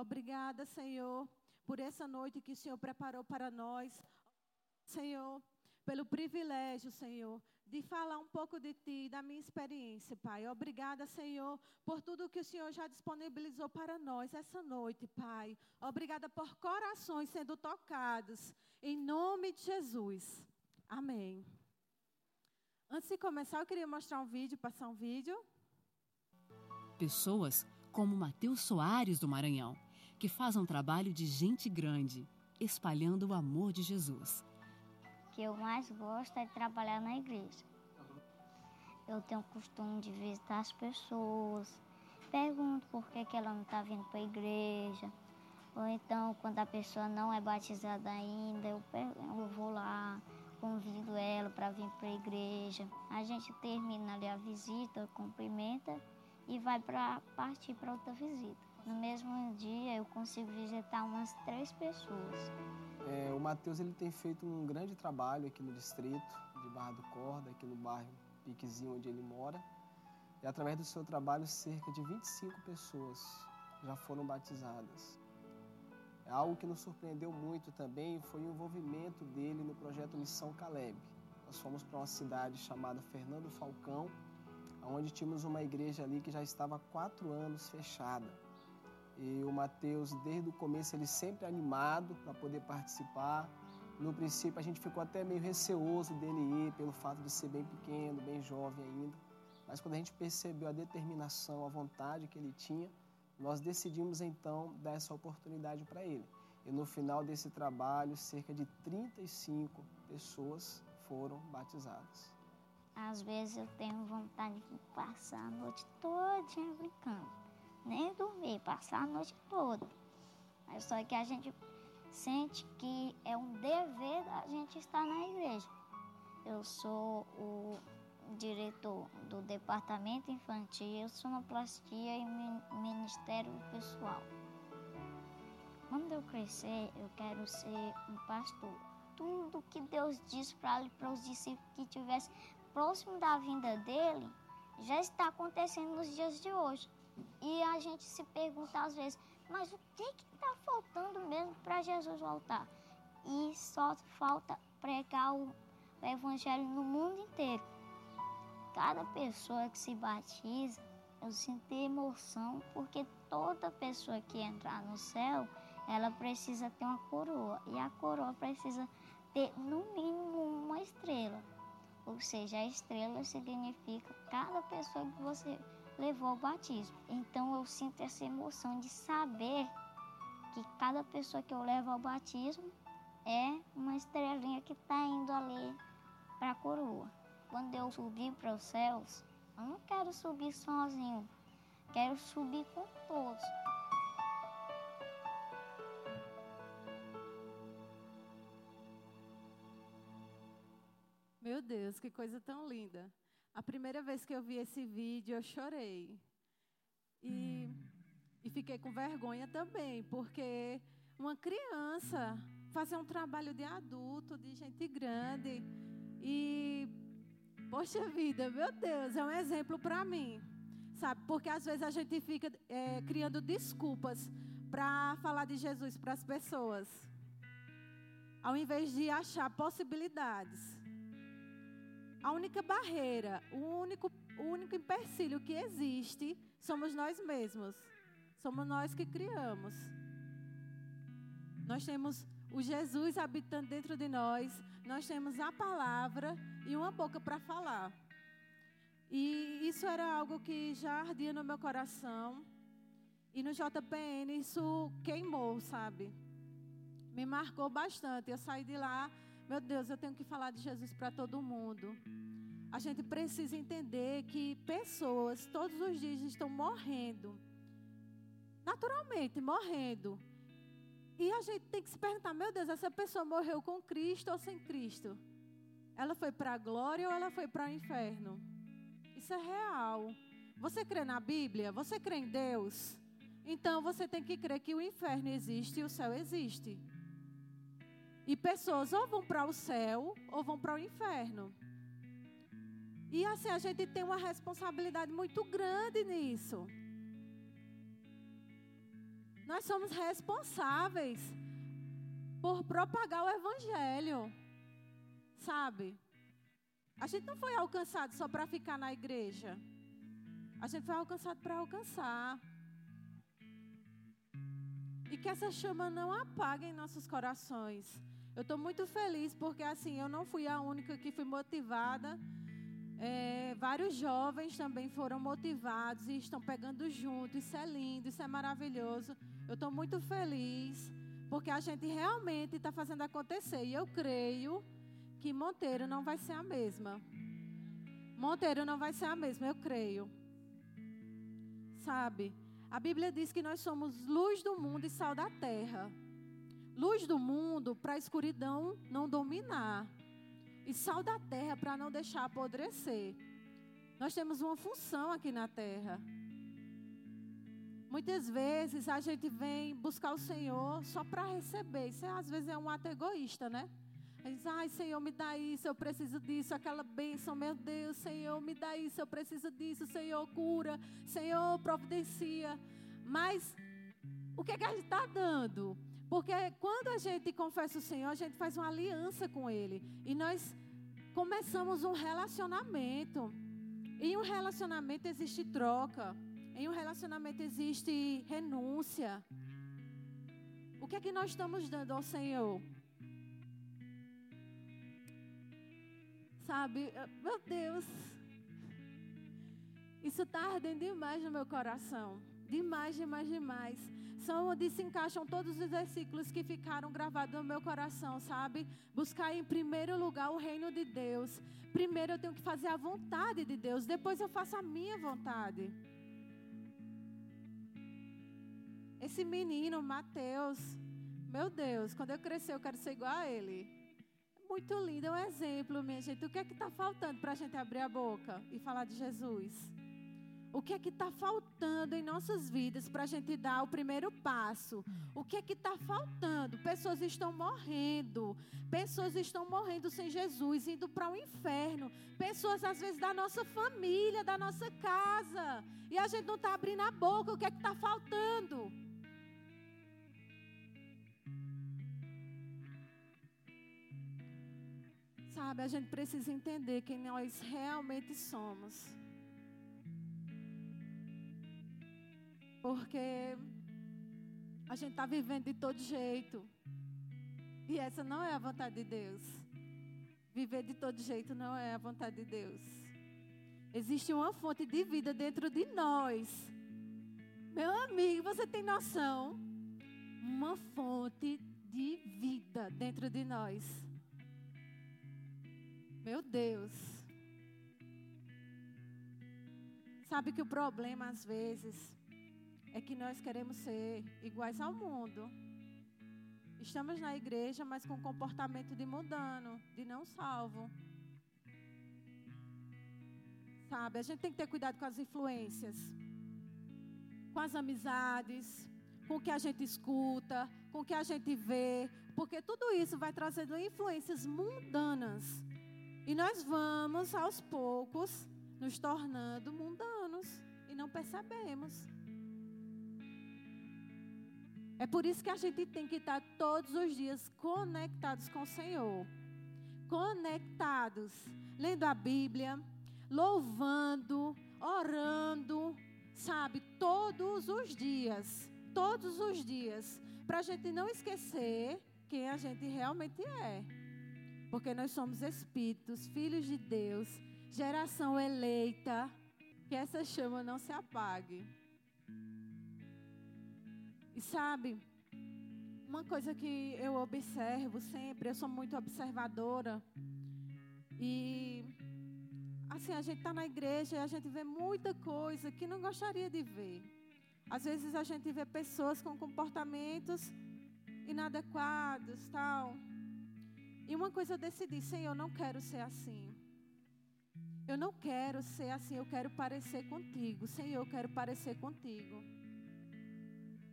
Obrigada, Senhor, por essa noite que o Senhor preparou para nós. Senhor, pelo privilégio, Senhor, de falar um pouco de Ti, da minha experiência, Pai. Obrigada, Senhor, por tudo que o Senhor já disponibilizou para nós essa noite, Pai. Obrigada por corações sendo tocados, em nome de Jesus. Amém. Antes de começar, eu queria mostrar um vídeo, passar um vídeo. Pessoas como Mateus Soares do Maranhão, que faz um trabalho de gente grande, espalhando o amor de Jesus que eu mais gosto é trabalhar na igreja. Eu tenho o costume de visitar as pessoas, pergunto por que, que ela não está vindo para a igreja. Ou então, quando a pessoa não é batizada ainda, eu, eu vou lá, convido ela para vir para a igreja. A gente termina ali a visita, cumprimenta e vai para partir para outra visita. No mesmo dia eu consigo visitar umas três pessoas. É, o Matheus ele tem feito um grande trabalho aqui no distrito de Barra do Corda, aqui no bairro Piquezinho onde ele mora. E através do seu trabalho, cerca de 25 pessoas já foram batizadas. É algo que nos surpreendeu muito também foi o envolvimento dele no projeto Missão Caleb. Nós fomos para uma cidade chamada Fernando Falcão, onde tínhamos uma igreja ali que já estava há quatro anos fechada. E o Mateus, desde o começo, ele sempre animado para poder participar. No princípio, a gente ficou até meio receoso dele ir, pelo fato de ser bem pequeno, bem jovem ainda. Mas quando a gente percebeu a determinação, a vontade que ele tinha, nós decidimos então dar essa oportunidade para ele. E no final desse trabalho, cerca de 35 pessoas foram batizadas. Às vezes eu tenho vontade de passar a noite toda brincando nem dormir, passar a noite toda. Mas só que a gente sente que é um dever da gente estar na igreja. Eu sou o diretor do departamento infantil, sonoplastia e ministério pessoal. Quando eu crescer, eu quero ser um pastor. Tudo que Deus disse para os discípulos que estivessem próximo da vinda dele já está acontecendo nos dias de hoje. E a gente se pergunta às vezes, mas o que está faltando mesmo para Jesus voltar? E só falta pregar o, Evangelho no mundo inteiro. Cada pessoa que se batiza, eu sinto emoção, porque toda pessoa que entrar no céu, ela precisa ter uma coroa. E a coroa precisa ter, no mínimo, uma estrela. Ou seja, a estrela significa cada pessoa que você levou ao batismo. Então eu sinto essa emoção de saber que cada pessoa que eu levo ao batismo é uma estrelinha que está indo ali para a coroa. Quando eu subir para os céus, eu não quero subir sozinho, quero subir com todos. Meu Deus, que coisa tão linda. A primeira vez que eu vi esse vídeo, eu chorei. E, e fiquei com vergonha também, porque uma criança fazer um trabalho de adulto, de gente grande. E, poxa vida, meu Deus, é um exemplo para mim. Sabe? Porque às vezes a gente fica é, criando desculpas para falar de Jesus para as pessoas, ao invés de achar possibilidades. A única barreira, o único, o único empecilho que existe somos nós mesmos. Somos nós que criamos. Nós temos o Jesus habitando dentro de nós, nós temos a palavra e uma boca para falar. E isso era algo que já ardia no meu coração. E no JPN isso queimou, sabe? Me marcou bastante. Eu saí de lá meu Deus, eu tenho que falar de Jesus para todo mundo. A gente precisa entender que pessoas todos os dias estão morrendo. Naturalmente, morrendo. E a gente tem que se perguntar: meu Deus, essa pessoa morreu com Cristo ou sem Cristo? Ela foi para a glória ou ela foi para o inferno? Isso é real. Você crê na Bíblia? Você crê em Deus? Então você tem que crer que o inferno existe e o céu existe. E pessoas ou vão para o céu ou vão para o inferno. E assim, a gente tem uma responsabilidade muito grande nisso. Nós somos responsáveis por propagar o evangelho. Sabe? A gente não foi alcançado só para ficar na igreja. A gente foi alcançado para alcançar. E que essa chama não apague em nossos corações. Eu estou muito feliz porque assim eu não fui a única que fui motivada. É, vários jovens também foram motivados e estão pegando junto. Isso é lindo, isso é maravilhoso. Eu estou muito feliz porque a gente realmente está fazendo acontecer. E eu creio que Monteiro não vai ser a mesma. Monteiro não vai ser a mesma, eu creio. Sabe? A Bíblia diz que nós somos luz do mundo e sal da terra. Luz do mundo para a escuridão não dominar. E sal da terra para não deixar apodrecer. Nós temos uma função aqui na terra. Muitas vezes a gente vem buscar o Senhor só para receber. Isso é, às vezes é um ato egoísta, né? Aí diz, ai Senhor, me dá isso, eu preciso disso, aquela bênção, meu Deus, Senhor, me dá isso, eu preciso disso, Senhor, cura, Senhor, providencia. Mas o que, é que a gente está dando? Porque quando a gente confessa o Senhor, a gente faz uma aliança com Ele. E nós começamos um relacionamento. Em um relacionamento existe troca. Em um relacionamento existe renúncia. O que é que nós estamos dando ao Senhor? sabe? Meu Deus. Isso está ardendo demais no meu coração. Demais, demais, demais. Onde se encaixam todos os versículos que ficaram gravados no meu coração, sabe? Buscar em primeiro lugar o reino de Deus. Primeiro eu tenho que fazer a vontade de Deus, depois eu faço a minha vontade. Esse menino, Mateus, meu Deus, quando eu crescer eu quero ser igual a ele muito lindo, é um exemplo, minha gente. O que é que está faltando para a gente abrir a boca e falar de Jesus? O que é que está faltando em nossas vidas para a gente dar o primeiro passo? O que é que está faltando? Pessoas estão morrendo. Pessoas estão morrendo sem Jesus, indo para o inferno. Pessoas, às vezes, da nossa família, da nossa casa. E a gente não está abrindo a boca. O que é que está faltando? Sabe, a gente precisa entender quem nós realmente somos. Porque a gente está vivendo de todo jeito. E essa não é a vontade de Deus. Viver de todo jeito não é a vontade de Deus. Existe uma fonte de vida dentro de nós. Meu amigo, você tem noção? Uma fonte de vida dentro de nós. Meu Deus. Sabe que o problema às vezes é que nós queremos ser iguais ao mundo. Estamos na igreja, mas com comportamento de mundano, de não salvo. Sabe, a gente tem que ter cuidado com as influências, com as amizades, com o que a gente escuta, com o que a gente vê, porque tudo isso vai trazendo influências mundanas e nós vamos, aos poucos, nos tornando mundanos e não percebemos. É por isso que a gente tem que estar todos os dias conectados com o Senhor. Conectados, lendo a Bíblia, louvando, orando, sabe, todos os dias. Todos os dias. Para a gente não esquecer quem a gente realmente é. Porque nós somos espíritos, filhos de Deus, geração eleita. Que essa chama não se apague. E sabe, uma coisa que eu observo sempre, eu sou muito observadora. E assim, a gente está na igreja e a gente vê muita coisa que não gostaria de ver. Às vezes a gente vê pessoas com comportamentos inadequados, tal. E uma coisa eu decidi, Senhor, eu não quero ser assim. Eu não quero ser assim, eu quero parecer contigo. Senhor, eu quero parecer contigo.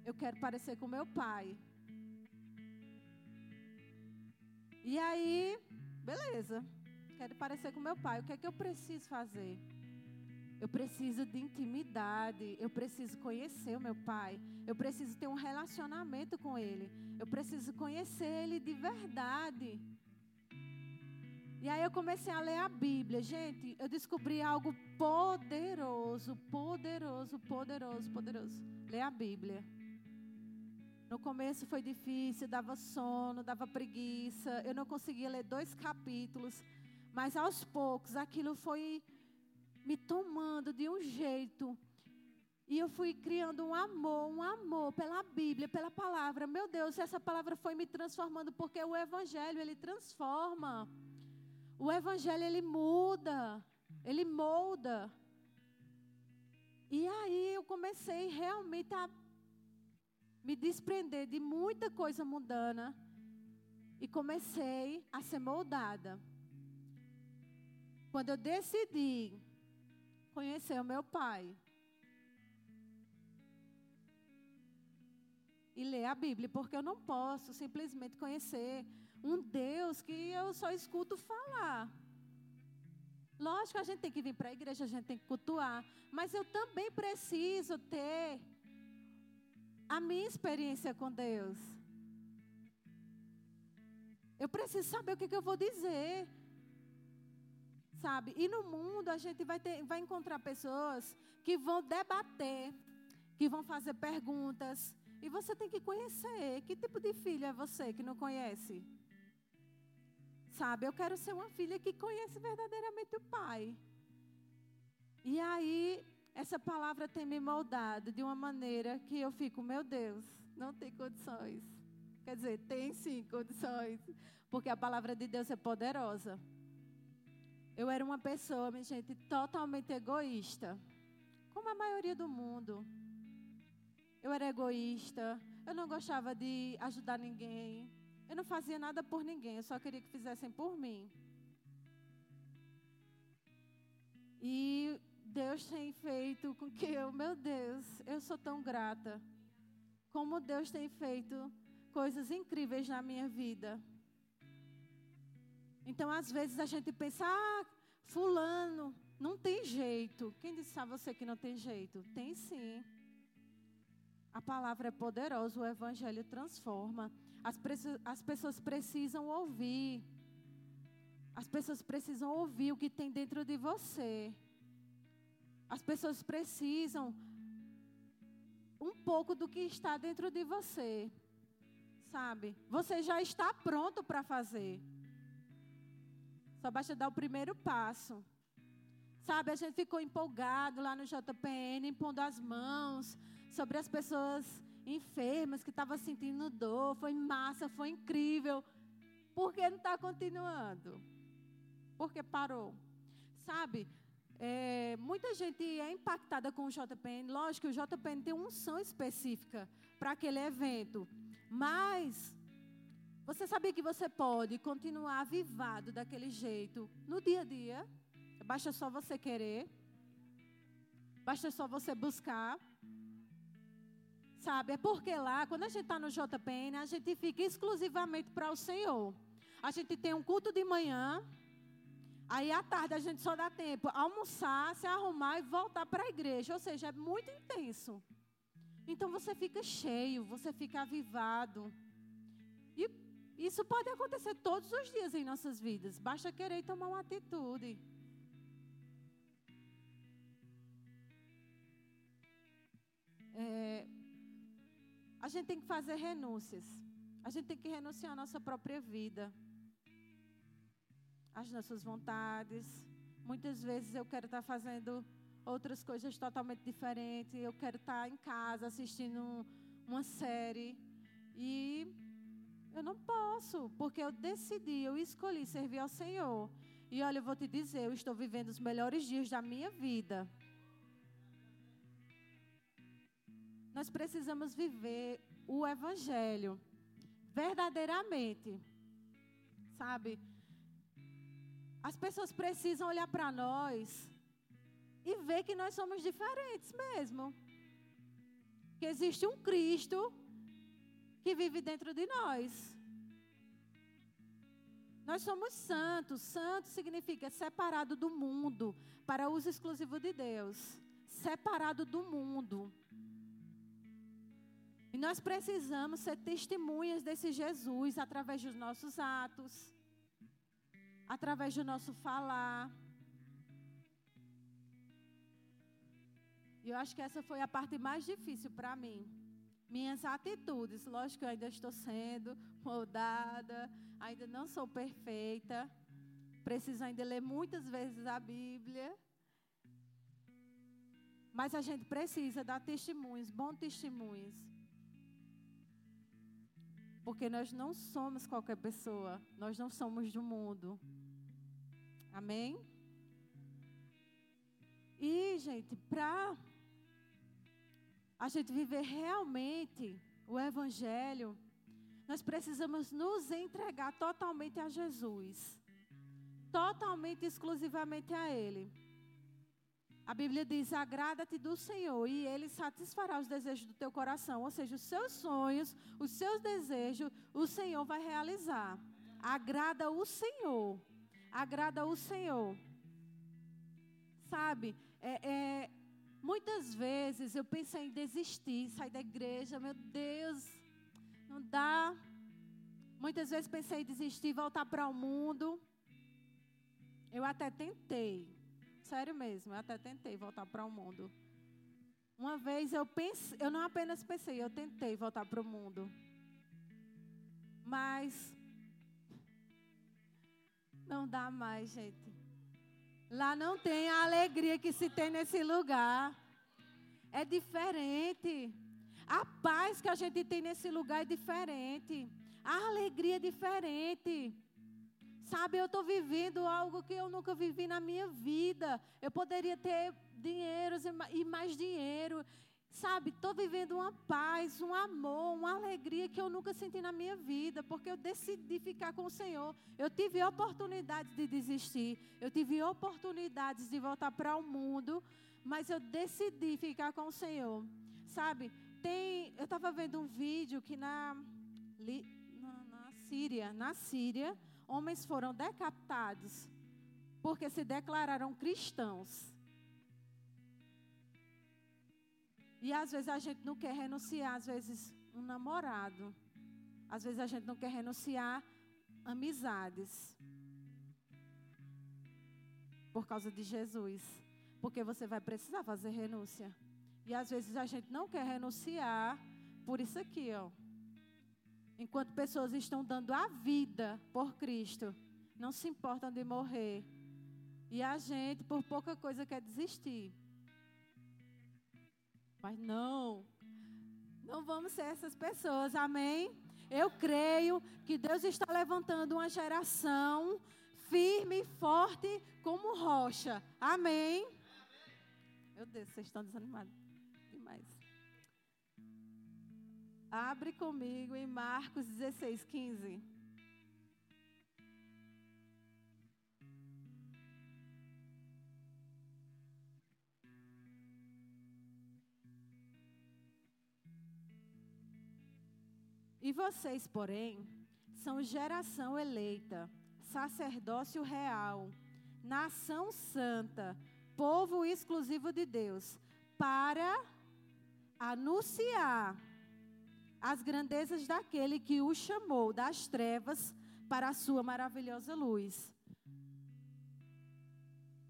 Eu quero parecer com meu pai. E aí, beleza. Quero parecer com meu pai. O que é que eu preciso fazer? Eu preciso de intimidade. Eu preciso conhecer o meu pai. Eu preciso ter um relacionamento com ele. Eu preciso conhecer ele de verdade. E aí eu comecei a ler a Bíblia. Gente, eu descobri algo poderoso, poderoso, poderoso, poderoso. Ler a Bíblia. No começo foi difícil, dava sono, dava preguiça. Eu não conseguia ler dois capítulos. Mas aos poucos aquilo foi me tomando de um jeito. E eu fui criando um amor, um amor pela Bíblia, pela palavra. Meu Deus, essa palavra foi me transformando porque o evangelho ele transforma. O evangelho ele muda, ele molda. E aí eu comecei realmente a me desprender de muita coisa mundana e comecei a ser moldada. Quando eu decidi conhecer o meu pai e ler a Bíblia, porque eu não posso simplesmente conhecer um Deus que eu só escuto falar. Lógico a gente tem que vir para a igreja, a gente tem que cultuar, mas eu também preciso ter a minha experiência com Deus. Eu preciso saber o que, que eu vou dizer. Sabe? E no mundo a gente vai, ter, vai encontrar pessoas que vão debater, que vão fazer perguntas. E você tem que conhecer. Que tipo de filho é você que não conhece? Sabe? Eu quero ser uma filha que conhece verdadeiramente o pai. E aí essa palavra tem me moldado de uma maneira que eu fico, meu Deus, não tem condições. Quer dizer, tem sim condições, porque a palavra de Deus é poderosa. Eu era uma pessoa, minha gente, totalmente egoísta, como a maioria do mundo. Eu era egoísta, eu não gostava de ajudar ninguém, eu não fazia nada por ninguém, eu só queria que fizessem por mim. E Deus tem feito com que eu, meu Deus, eu sou tão grata. Como Deus tem feito coisas incríveis na minha vida. Então, às vezes a gente pensa, ah, fulano, não tem jeito. Quem disse a você que não tem jeito? Tem sim. A palavra é poderosa, o evangelho transforma. As, as pessoas precisam ouvir. As pessoas precisam ouvir o que tem dentro de você. As pessoas precisam um pouco do que está dentro de você. Sabe? Você já está pronto para fazer. Só basta dar o primeiro passo. Sabe, a gente ficou empolgado lá no JPN, impondo as mãos sobre as pessoas enfermas que estavam sentindo dor. Foi massa, foi incrível. Por que não está continuando? Porque parou. Sabe, é, muita gente é impactada com o JPN. Lógico que o JPN tem uma unção específica para aquele evento. Mas você sabia que você pode continuar avivado daquele jeito no dia a dia? Basta só você querer. Basta só você buscar. Sabe? É porque lá, quando a gente está no JPN, a gente fica exclusivamente para o Senhor. A gente tem um culto de manhã Aí à tarde a gente só dá tempo almoçar, se arrumar e voltar para a igreja. Ou seja, é muito intenso. Então você fica cheio, você fica avivado. E isso pode acontecer todos os dias em nossas vidas. Basta querer tomar uma atitude. É, a gente tem que fazer renúncias. A gente tem que renunciar à nossa própria vida as nossas vontades. Muitas vezes eu quero estar fazendo outras coisas totalmente diferentes. Eu quero estar em casa assistindo uma série. E eu não posso, porque eu decidi, eu escolhi servir ao Senhor. E olha, eu vou te dizer, eu estou vivendo os melhores dias da minha vida. Nós precisamos viver o Evangelho verdadeiramente. Sabe? As pessoas precisam olhar para nós e ver que nós somos diferentes mesmo. Que existe um Cristo que vive dentro de nós. Nós somos santos. Santo significa separado do mundo para uso exclusivo de Deus. Separado do mundo. E nós precisamos ser testemunhas desse Jesus através dos nossos atos, através do nosso falar. E eu acho que essa foi a parte mais difícil para mim. Minhas atitudes, lógico que eu ainda estou sendo moldada, ainda não sou perfeita, preciso ainda ler muitas vezes a Bíblia. Mas a gente precisa dar testemunhos, bons testemunhos. Porque nós não somos qualquer pessoa, nós não somos do mundo. Amém? E, gente, para a gente viver realmente o Evangelho, nós precisamos nos entregar totalmente a Jesus. Totalmente, exclusivamente a Ele. A Bíblia diz: agrada-te do Senhor e Ele satisfará os desejos do teu coração. Ou seja, os seus sonhos, os seus desejos, o Senhor vai realizar. Agrada o Senhor. Agrada o Senhor. Sabe, é, é, muitas vezes eu pensei em desistir, sair da igreja. Meu Deus, não dá. Muitas vezes pensei em desistir, voltar para o mundo. Eu até tentei. Sério mesmo, eu até tentei voltar para o mundo. Uma vez eu pensei, eu não apenas pensei, eu tentei voltar para o mundo. Mas não dá mais, gente. Lá não tem a alegria que se tem nesse lugar. É diferente. A paz que a gente tem nesse lugar é diferente. A alegria é diferente. Sabe, eu estou vivendo algo que eu nunca vivi na minha vida. Eu poderia ter dinheiro e mais dinheiro. Sabe, estou vivendo uma paz, um amor, uma alegria que eu nunca senti na minha vida, porque eu decidi ficar com o Senhor. Eu tive oportunidades de desistir, eu tive oportunidades de voltar para o mundo, mas eu decidi ficar com o Senhor. Sabe, tem, eu estava vendo um vídeo que na, na, na Síria, na Síria, homens foram decapitados porque se declararam cristãos. E às vezes a gente não quer renunciar, às vezes um namorado. Às vezes a gente não quer renunciar amizades. Por causa de Jesus. Porque você vai precisar fazer renúncia. E às vezes a gente não quer renunciar por isso aqui, ó. Enquanto pessoas estão dando a vida por Cristo, não se importam de morrer. E a gente, por pouca coisa, quer desistir. Mas não, não vamos ser essas pessoas, amém? Eu creio que Deus está levantando uma geração firme e forte como rocha, amém? Meu Deus, vocês estão desanimados Abre comigo em Marcos 16, 15. E vocês, porém, são geração eleita, sacerdócio real, nação santa, povo exclusivo de Deus, para anunciar as grandezas daquele que o chamou das trevas para a sua maravilhosa luz.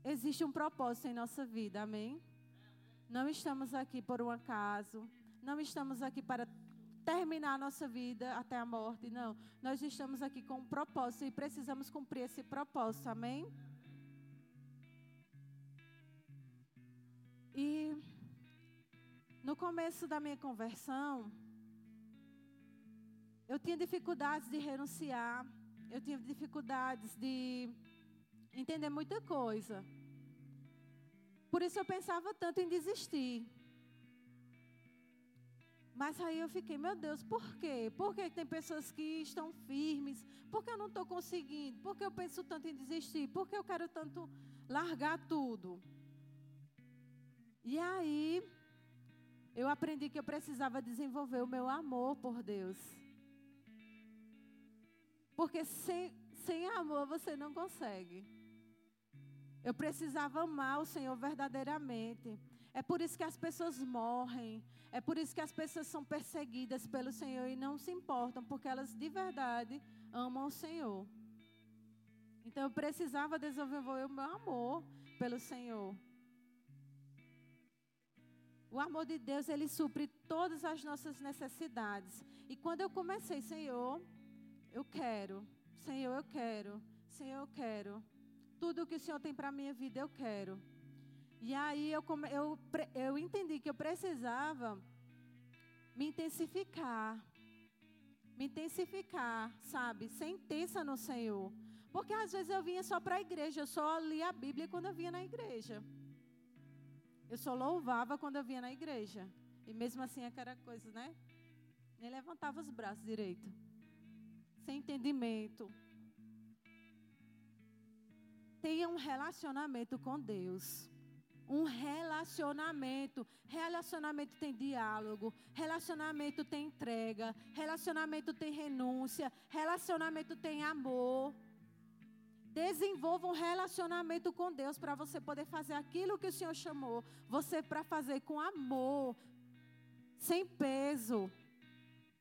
Existe um propósito em nossa vida, amém? Não estamos aqui por um acaso, não estamos aqui para terminar a nossa vida até a morte, não. Nós estamos aqui com um propósito e precisamos cumprir esse propósito, amém? E no começo da minha conversão, eu tinha dificuldades de renunciar, eu tinha dificuldades de entender muita coisa. Por isso eu pensava tanto em desistir. Mas aí eu fiquei, meu Deus, por quê? Por que tem pessoas que estão firmes? Por que eu não estou conseguindo? Por que eu penso tanto em desistir? Por que eu quero tanto largar tudo? E aí, eu aprendi que eu precisava desenvolver o meu amor por Deus. Porque sem, sem amor você não consegue. Eu precisava amar o Senhor verdadeiramente. É por isso que as pessoas morrem. É por isso que as pessoas são perseguidas pelo Senhor e não se importam, porque elas de verdade amam o Senhor. Então eu precisava desenvolver o meu amor pelo Senhor. O amor de Deus, ele supre todas as nossas necessidades. E quando eu comecei, Senhor, eu quero. Senhor, eu quero. Senhor, eu quero. Tudo que o Senhor tem para a minha vida, eu quero. E aí eu, eu, eu entendi que eu precisava me intensificar. Me intensificar, sabe? Ser intensa no Senhor. Porque às vezes eu vinha só para a igreja, eu só lia a Bíblia quando eu vinha na igreja. Eu só louvava quando eu vinha na igreja. E mesmo assim aquela coisa, né? Nem levantava os braços direito. Sem entendimento. Tenha um relacionamento com Deus. Um relacionamento. Relacionamento tem diálogo. Relacionamento tem entrega. Relacionamento tem renúncia. Relacionamento tem amor. Desenvolva um relacionamento com Deus para você poder fazer aquilo que o Senhor chamou você para fazer com amor, sem peso.